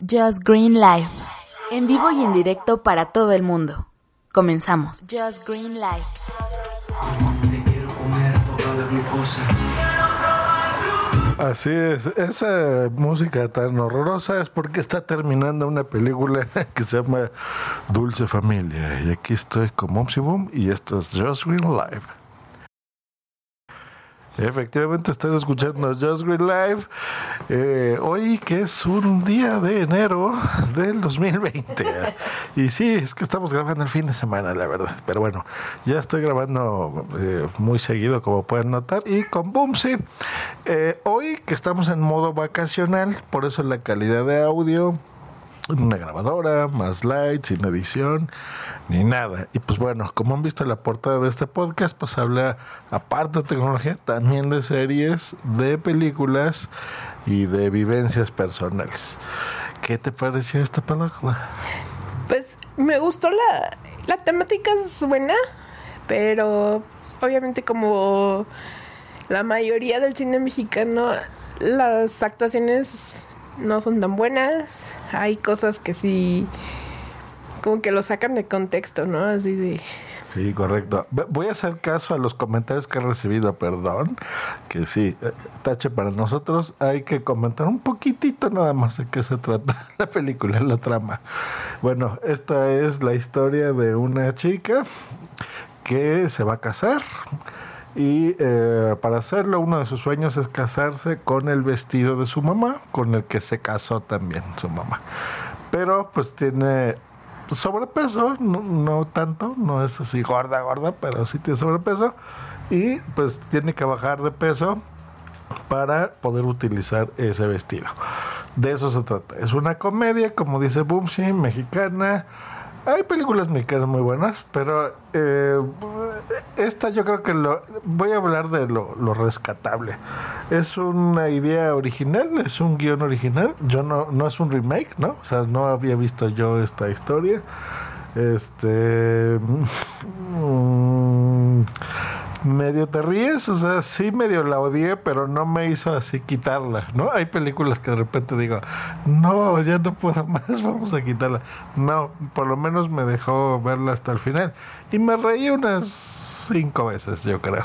Just Green Live. En vivo y en directo para todo el mundo. Comenzamos. Just Green Live. Así es, esa música tan horrorosa es porque está terminando una película que se llama Dulce Familia. Y aquí estoy con Momsy Boom y esto es Just Green Live. Efectivamente, están escuchando Just Green Live. Eh, hoy que es un día de enero del 2020. y sí, es que estamos grabando el fin de semana, la verdad. Pero bueno, ya estoy grabando eh, muy seguido, como pueden notar. Y con Boomsy, eh, hoy que estamos en modo vacacional, por eso la calidad de audio una grabadora, más lights, sin edición, ni nada. Y pues bueno, como han visto en la portada de este podcast, pues habla, aparte de tecnología, también de series, de películas y de vivencias personales. ¿Qué te pareció esta película? Pues me gustó la, la temática es buena, pero obviamente como la mayoría del cine mexicano, las actuaciones no son tan buenas. Hay cosas que sí, como que lo sacan de contexto, ¿no? Así de... Sí, correcto. Voy a hacer caso a los comentarios que he recibido, perdón, que sí, eh, tache para nosotros, hay que comentar un poquitito nada más de qué se trata la película, la trama. Bueno, esta es la historia de una chica que se va a casar y eh, para hacerlo uno de sus sueños es casarse con el vestido de su mamá, con el que se casó también su mamá. Pero pues tiene sobrepeso, no, tanto, no es así gorda, gorda, pero sí tiene sobrepeso y pues tiene que bajar de peso para poder utilizar ese vestido. De eso se trata. Es una comedia, como dice Boomsy, mexicana hay películas mexicanas muy buenas, pero eh, esta yo creo que lo voy a hablar de lo, rescatable. Es una idea original, es un guion original. Yo no, no es un remake, ¿no? O sea, no había visto yo esta historia. Este. Mm, medio te ríes, o sea, sí medio la odié, pero no me hizo así quitarla, ¿no? Hay películas que de repente digo, no, ya no puedo más, vamos a quitarla. No, por lo menos me dejó verla hasta el final. Y me reí unas cinco veces, yo creo.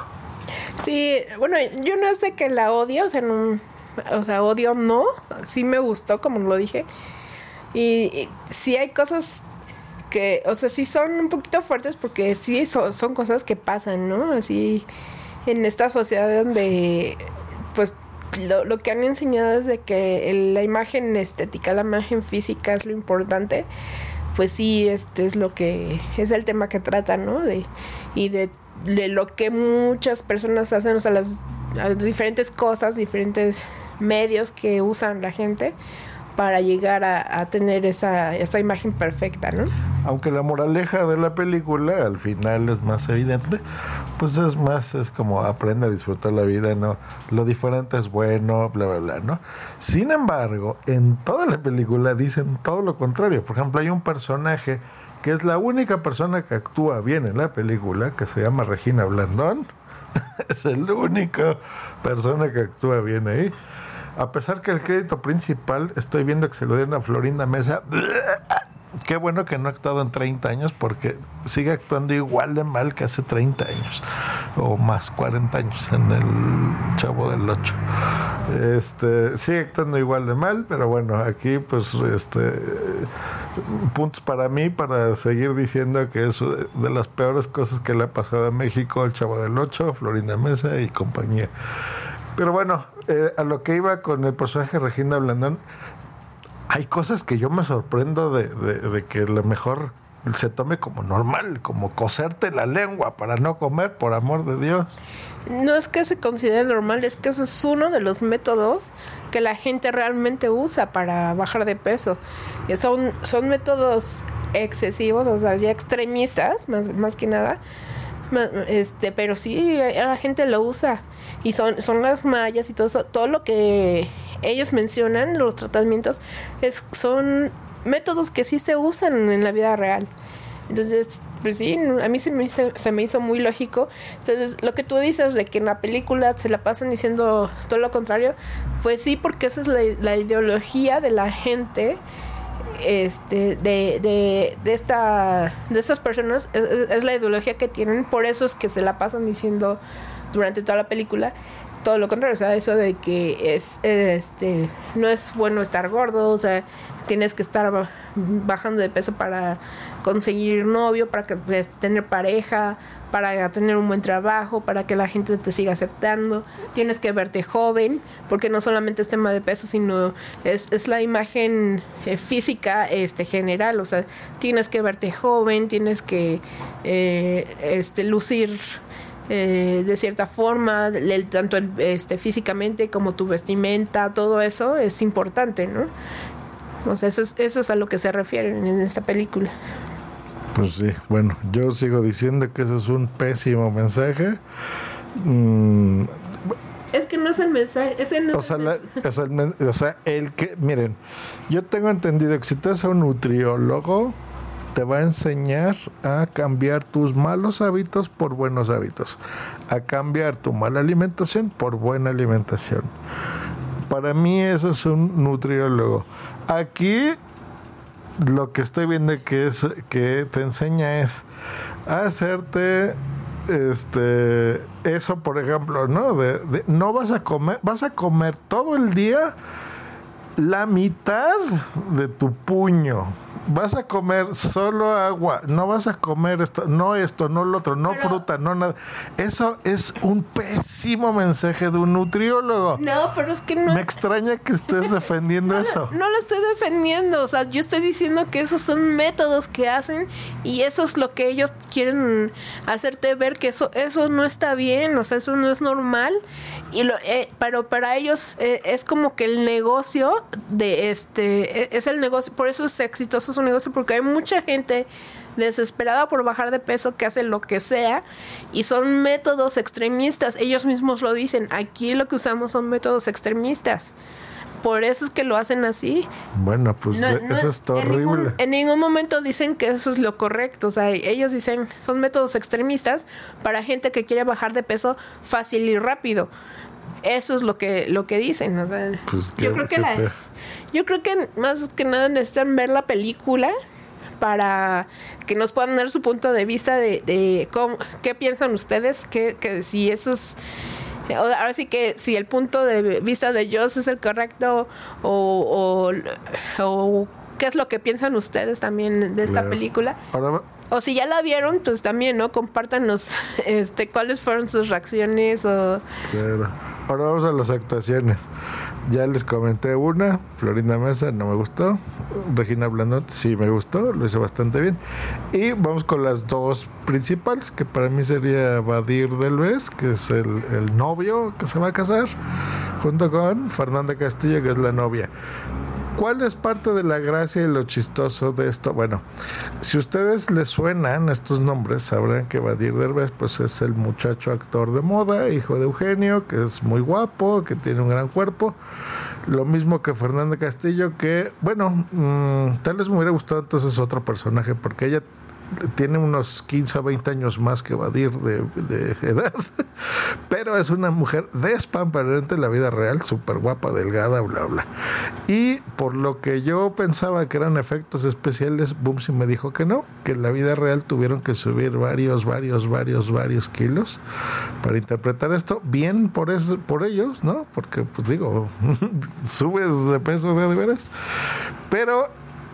Sí, bueno, yo no sé que la odio, o sea, no, o sea, odio no, sí me gustó, como lo dije. Y, y sí hay cosas que, o sea, sí son un poquito fuertes porque sí son, cosas que pasan, ¿no? Así en esta sociedad donde, pues, lo, lo que han enseñado es de que la imagen estética, la imagen física es lo importante, pues sí, este es lo que es el tema que trata, ¿no? De, y de, de lo que muchas personas hacen, o sea, las, las diferentes cosas, diferentes medios que usan la gente para llegar a, tener esa, esa imagen perfecta, ¿no? Aunque la moraleja de la película al final es más evidente, pues es más, es como aprende a disfrutar la vida, ¿no? Lo diferente es bueno, bla, bla, bla, ¿no? Sin embargo, en toda la película dicen todo lo contrario. Por ejemplo, hay un personaje que es la única persona que actúa bien en la película, que se llama Regina Blandón. es el único persona que actúa bien ahí a pesar que el crédito principal estoy viendo que se lo dieron a Florinda Mesa. Qué bueno que no ha actuado en 30 años porque sigue actuando igual de mal que hace 30 años o más 40 años en el Chavo del 8. Este, sigue actuando igual de mal, pero bueno, aquí pues este puntos para mí para seguir diciendo que es de las peores cosas que le ha pasado a México el Chavo del 8, Florinda Mesa y compañía. Pero bueno, eh, a lo que iba con el personaje Regina Blandón, hay cosas que yo me sorprendo de, de, que lo mejor se tome como normal, como coserte la lengua para no comer, por amor de Dios. No es que se considere normal, es que eso es uno de los métodos que la gente realmente usa para bajar de peso. Y son, son métodos excesivos, o sea, ya extremistas, más, más que nada, este, pero sí, la gente lo usa. Y son, son las mallas y todo eso, todo lo que ellos mencionan, los tratamientos, es, son métodos que sí se usan en la vida real. Entonces, pues sí, a mí se me, hizo, se me hizo muy lógico. Entonces, lo que tú dices de que en la película se la pasan diciendo todo lo contrario, pues sí, porque esa es la, la ideología de la gente este de, de, de esta de estas personas es, es, la ideología que tienen por eso es que se la pasan diciendo durante toda la película todo lo contrario o sea eso de que es este no es bueno estar gordo o sea tienes que estar bajando de peso para conseguir novio para que tener pareja para tener un buen trabajo para que la gente te siga aceptando. Tienes que verte joven porque no solamente es tema de peso sino es, es la imagen eh, física este general o sea tienes que verte joven tienes que eh, este lucir eh, de cierta forma, el, tanto este, físicamente como tu vestimenta, todo eso es importante, ¿no? O sea, eso es, eso es a lo que se refieren en esta película. Pues sí, bueno, yo sigo diciendo que eso es un pésimo mensaje. Mm, es que no es el mensaje. Ese no o, sea, la, o, sea, el, o sea, el que, miren, yo tengo entendido que si tú eres un nutriólogo, te va a enseñar a cambiar tus malos hábitos por buenos hábitos, a cambiar tu mala alimentación por buena alimentación. Para mí eso es un nutriólogo. Aquí lo que estoy viendo que es que te enseña es a hacerte este eso por ejemplo no de, no vas a comer vas a comer todo el día la mitad de tu puño vas a comer solo agua, no vas a comer esto, no esto, no lo otro, no Pero, fruta, no nada. Eso es un pésimo mensaje de un nutriólogo. No, pero es que no. Me extraña que estés defendiendo no, eso. No lo estoy defendiendo, o sea, yo estoy diciendo que esos son métodos que hacen y eso es lo que ellos quieren hacerte ver que eso eso no está bien, o sea, eso no es normal y lo eh, pero para ellos eh, es como que el negocio de este es el negocio, por eso es exitoso es un negocio porque hay mucha gente desesperada por bajar de peso que hace lo que sea y son métodos extremistas. Ellos mismos lo dicen. Aquí lo que usamos son métodos extremistas. Por eso es que lo hacen así. Bueno, pues no, no, eso está horrible. En ningún, en ningún, momento dicen que eso es lo correcto. O sea, ellos dicen son métodos extremistas para gente que quiere bajar de peso fácil y rápido. Eso es lo que lo que dicen. O sea, pues qué, yo creo que la, yo creo que más que nada necesitan ver la película para que nos puedan dar su punto de vista de, de cómo, qué piensan ustedes, que, que si eso es ahora sí que si el punto de vista de Joss es el correcto o, o, o qué es lo que piensan ustedes también de esta Claro. película. Ahora, O si ya la vieron, pues también, ¿no? Compártanos este, cuáles fueron sus reacciones o... claro. Ahora vamos a las actuaciones. Ya les comenté una, Florinda Mesa no me gustó, Regina Blandón sí me gustó, lo hizo bastante bien. Y vamos con las dos principales, que para mí sería Badir Delves, que es el, el novio que se va a casar, junto con Fernanda Castillo, que es la novia. ¿Cuál es parte de la gracia y lo chistoso de esto? Bueno, si ustedes les suenan estos nombres, sabrán que Badir Derbez pues es el muchacho actor de moda, hijo de Eugenio, que es muy guapo, que tiene un gran cuerpo. Lo mismo que Fernanda Castillo, que, bueno, mmm, tal vez me hubiera gustado entonces otro personaje, porque ella tiene unos 15 a 20 años más que Badir de, de edad, pero es una mujer despamparante en la vida real, súper guapa, delgada, bla, bla. Y por lo que yo pensaba que eran efectos especiales, Bumsy me dijo que no, que en la vida real tuvieron que subir varios, varios, varios, varios kilos para interpretar esto. Bien por, eso, por ellos, ¿no? Porque, pues digo, subes de peso de, veras. Pero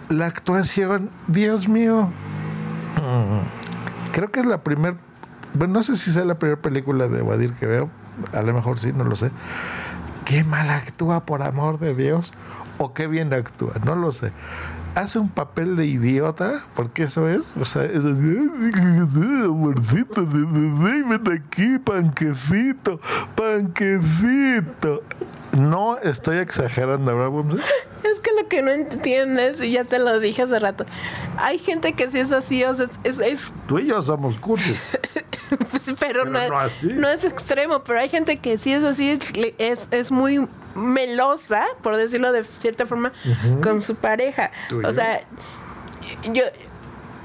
la actuación, Dios mío, Creo que es la primera. Bueno, no sé si sea la primera película de Badir que veo. A lo mejor sí, no lo sé. Qué mal actúa, por amor de Dios. O qué bien actúa, no lo sé. Hace un papel de idiota, porque eso es. O sea, es amorcito, ven aquí, panquecito, panquecito. No estoy exagerando, ¿verdad? Es que lo que no entiendes, y ya te lo dije hace rato, hay gente que sí es así, o sea, es... es Tú y yo somos cursis. pero, Pero no, no así. no es extremo, pero hay gente que sí es así, es, es muy melosa, por decirlo de cierta forma, con su pareja. ¿Tú y O sea, yo...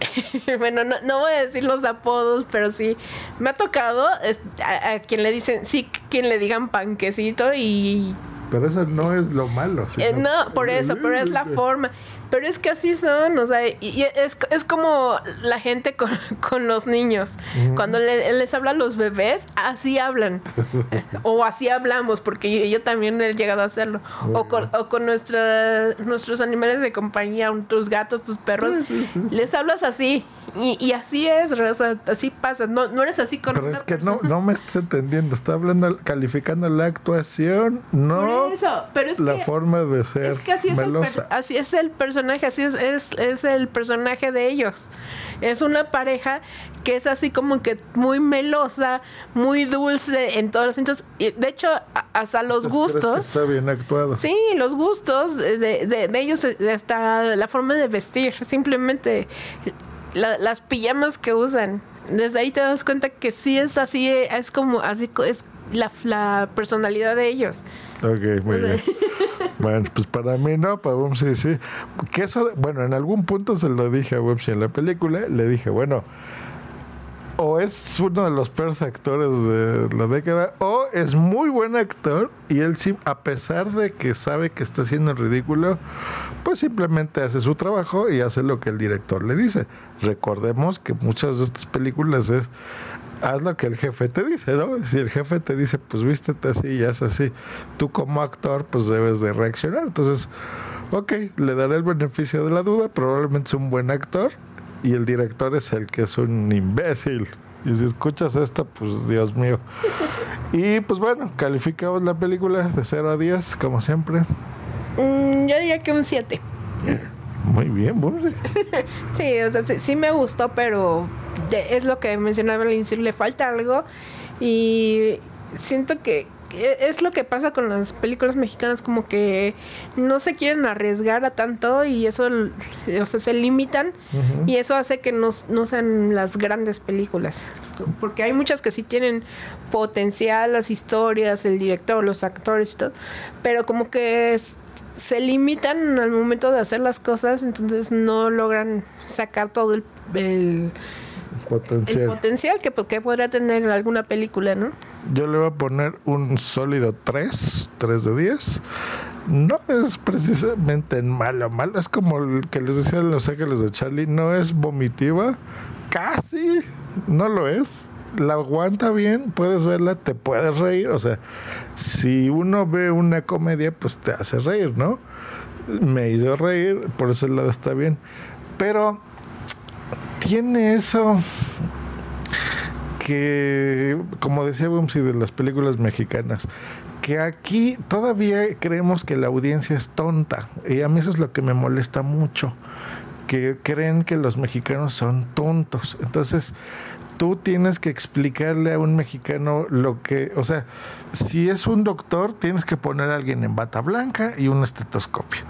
bueno, no, no voy a decir los apodos, pero sí, me ha tocado a, a quien le dicen, sí, quien le digan panquecito y... Pero eso no es lo malo. eh, no, por eso, pero es la forma. Pero es que así son, o sea, y, y es, es como la gente con, con los niños. Cuando le- les hablan los bebés, así hablan. o así hablamos, porque yo, yo también he llegado a hacerlo. O con, o con nuestra, nuestros animales de compañía, tus gatos, tus perros, les hablas así. Y, y así es, o sea, así pasa. No, no eres así con Pero es que no, no me estás entendiendo. Está hablando, calificando la actuación, no Eso, pero es la que- forma de ser Es que así es, el melosa. per- así es el personaje, así es, es, es el personaje de ellos. Es una pareja que es así como que muy melosa, muy dulce en todos los sentidos. De hecho, hasta los Entonces, ¿crees que gustos. Está bien actuado. Sí, los gustos de, de, de ellos, eh, hasta la forma de vestir, simplemente la- las pijamas que usan. Desde ahí te das cuenta que sí es así, eh, es como así es la, la personalidad de ellos. Ok, muy bien. bueno, pues para mí no, para Bumsy sí. Que eso, bueno, en algún punto se lo dije a Bumsy en la película. Le dije, bueno, o es uno de los peores actores de la década, o es muy buen actor y él sí, a pesar de que sabe que está haciendo el ridículo, pues simplemente hace su trabajo y hace lo que el director le dice. Recordemos que muchas de estas películas es haz lo que el jefe te dice, ¿no? Si el jefe te dice, pues vístete así y haz así, tú como actor, pues debes de reaccionar. Entonces, ok, le daré el beneficio de la duda, probablemente es un buen actor y el director es el que es un imbécil. Y si escuchas esto, pues Dios mío. Y pues bueno, calificamos la película de 0 a 10, como siempre. Mm, yo diría que un 7. Muy bien, Bumsy. Sí, o sea, sí, me gustó, pero es lo que mencionaba al inicio, le falta algo y siento que es lo que pasa con las películas mexicanas, como que no se quieren arriesgar a tanto y eso, o sea, se limitan y eso hace que no, no sean las grandes películas. Porque hay muchas que sí tienen potencial, las historias, el director, los actores y todo, pero como que es- se limitan al momento de hacer las cosas, entonces no logran sacar todo el, el, el Potencial. potencial que, que podría tener alguna película, ¿no? Yo le voy a poner un sólido 3, 3 de 10. No es precisamente malo, malo. Es como el que les decía en Los Ángeles de Charlie. No es vomitiva. Casi. No lo es. La aguanta bien, puedes verla, te puedes reír. O sea, si uno ve una comedia, pues te hace reír, ¿no? Me hizo reír, por ese lado está bien. Pero tiene eso que, como decía Bumsy de las películas mexicanas, que aquí todavía creemos que la audiencia es tonta. Y a mí eso es lo que me molesta mucho. Que creen que los mexicanos son tontos. Entonces, tú tienes que explicarle a un mexicano lo que, o sea, si es un doctor, tienes que poner a alguien en bata blanca y un estetoscopio.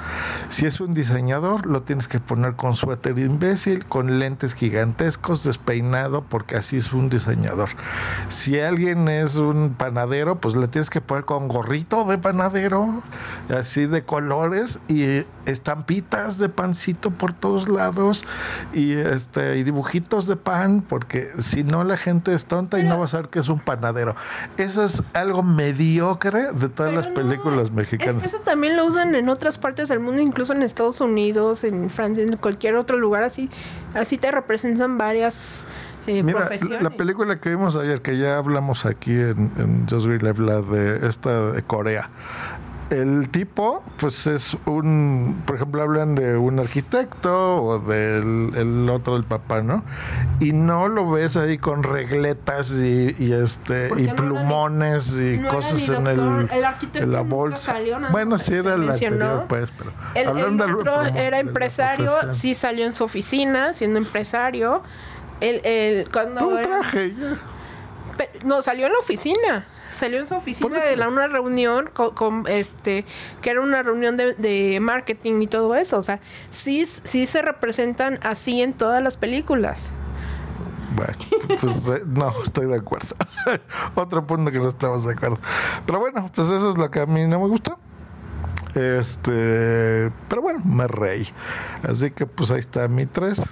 Si es un diseñador, lo tienes que poner con suéter imbécil, con lentes gigantescos, despeinado, porque así es un diseñador. Si alguien es un panadero, pues le tienes que poner con gorrito de panadero, así de colores y estampitas de pancito por todos lados y este y dibujitos de pan, porque si no la gente es tonta y no va a saber que es un panadero. Eso es algo mediocre de todas las no, películas es- mexicanas. eso también lo usan en otras partes del mundo, incluso en Estados Unidos, en Francia, en cualquier otro lugar así. Así te representan varias eh, Mira, profesiones. la película que vimos ayer, que ya hablamos aquí en, en Just Green Live, la de esta de Corea. El tipo, pues es un, por ejemplo, hablan de un arquitecto o del el otro, el papá, ¿no? Y no lo ves ahí con regletas y, y este y no era ni- plumones y no cosas en el, el arquitecto en la bolsa. salió, bueno, sí era el anterior, pues, pero El, hablando otro de era empresario, sí salió en su oficina siendo empresario. El, el, cuando Un traje, No, salió en la oficina. Salió en su oficina de la, una reunión con, con, este que era una reunión de, de marketing y todo eso. O sea, sí, sí se representan así en todas las películas. Bueno, pues eh, no, estoy de acuerdo. Otro punto que no estamos de acuerdo. Pero bueno, pues eso es lo que a mí no me gustó. Este, pero bueno, me reí. Así que pues ahí está mi 3.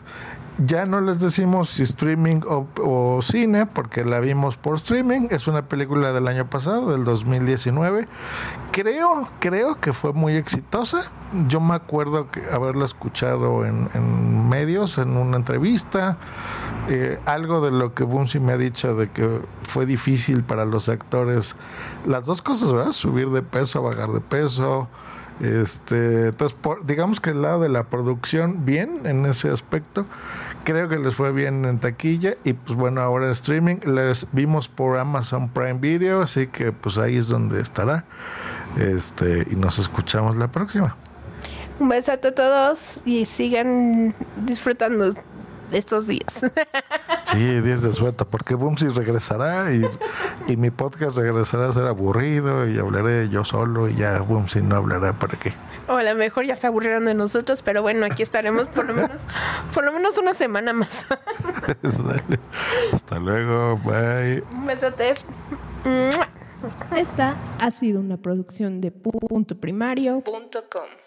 Ya no les decimos si streaming o, cine, porque la vimos por streaming. Es una película del año pasado, del 2019. Creo, creo que fue muy exitosa. Yo me acuerdo que haberla escuchado en, en medios, en una entrevista. Eh, algo de lo que Bunsi me ha dicho de que fue difícil para los actores. Las dos cosas, ¿verdad? Subir de peso, bajar de peso. Este, entonces, por, digamos que el lado de la producción, bien en ese aspecto. Creo que les fue bien en taquilla. Y pues bueno, ahora en streaming les vimos por Amazon Prime Video. Así que pues ahí es donde estará. Este, y nos escuchamos la próxima. Un besote a todos y sigan disfrutando estos días. Sí, días de suelta, porque Bumsy regresará y, y, mi podcast regresará a ser aburrido y hablaré yo solo y ya Bumsy no hablará para qué. O a lo mejor ya se aburrieron de nosotros, pero bueno, aquí estaremos por lo menos, por lo menos una semana más. Hasta luego, bye. Un besote. Esta ha sido una producción de puntoprimario.com.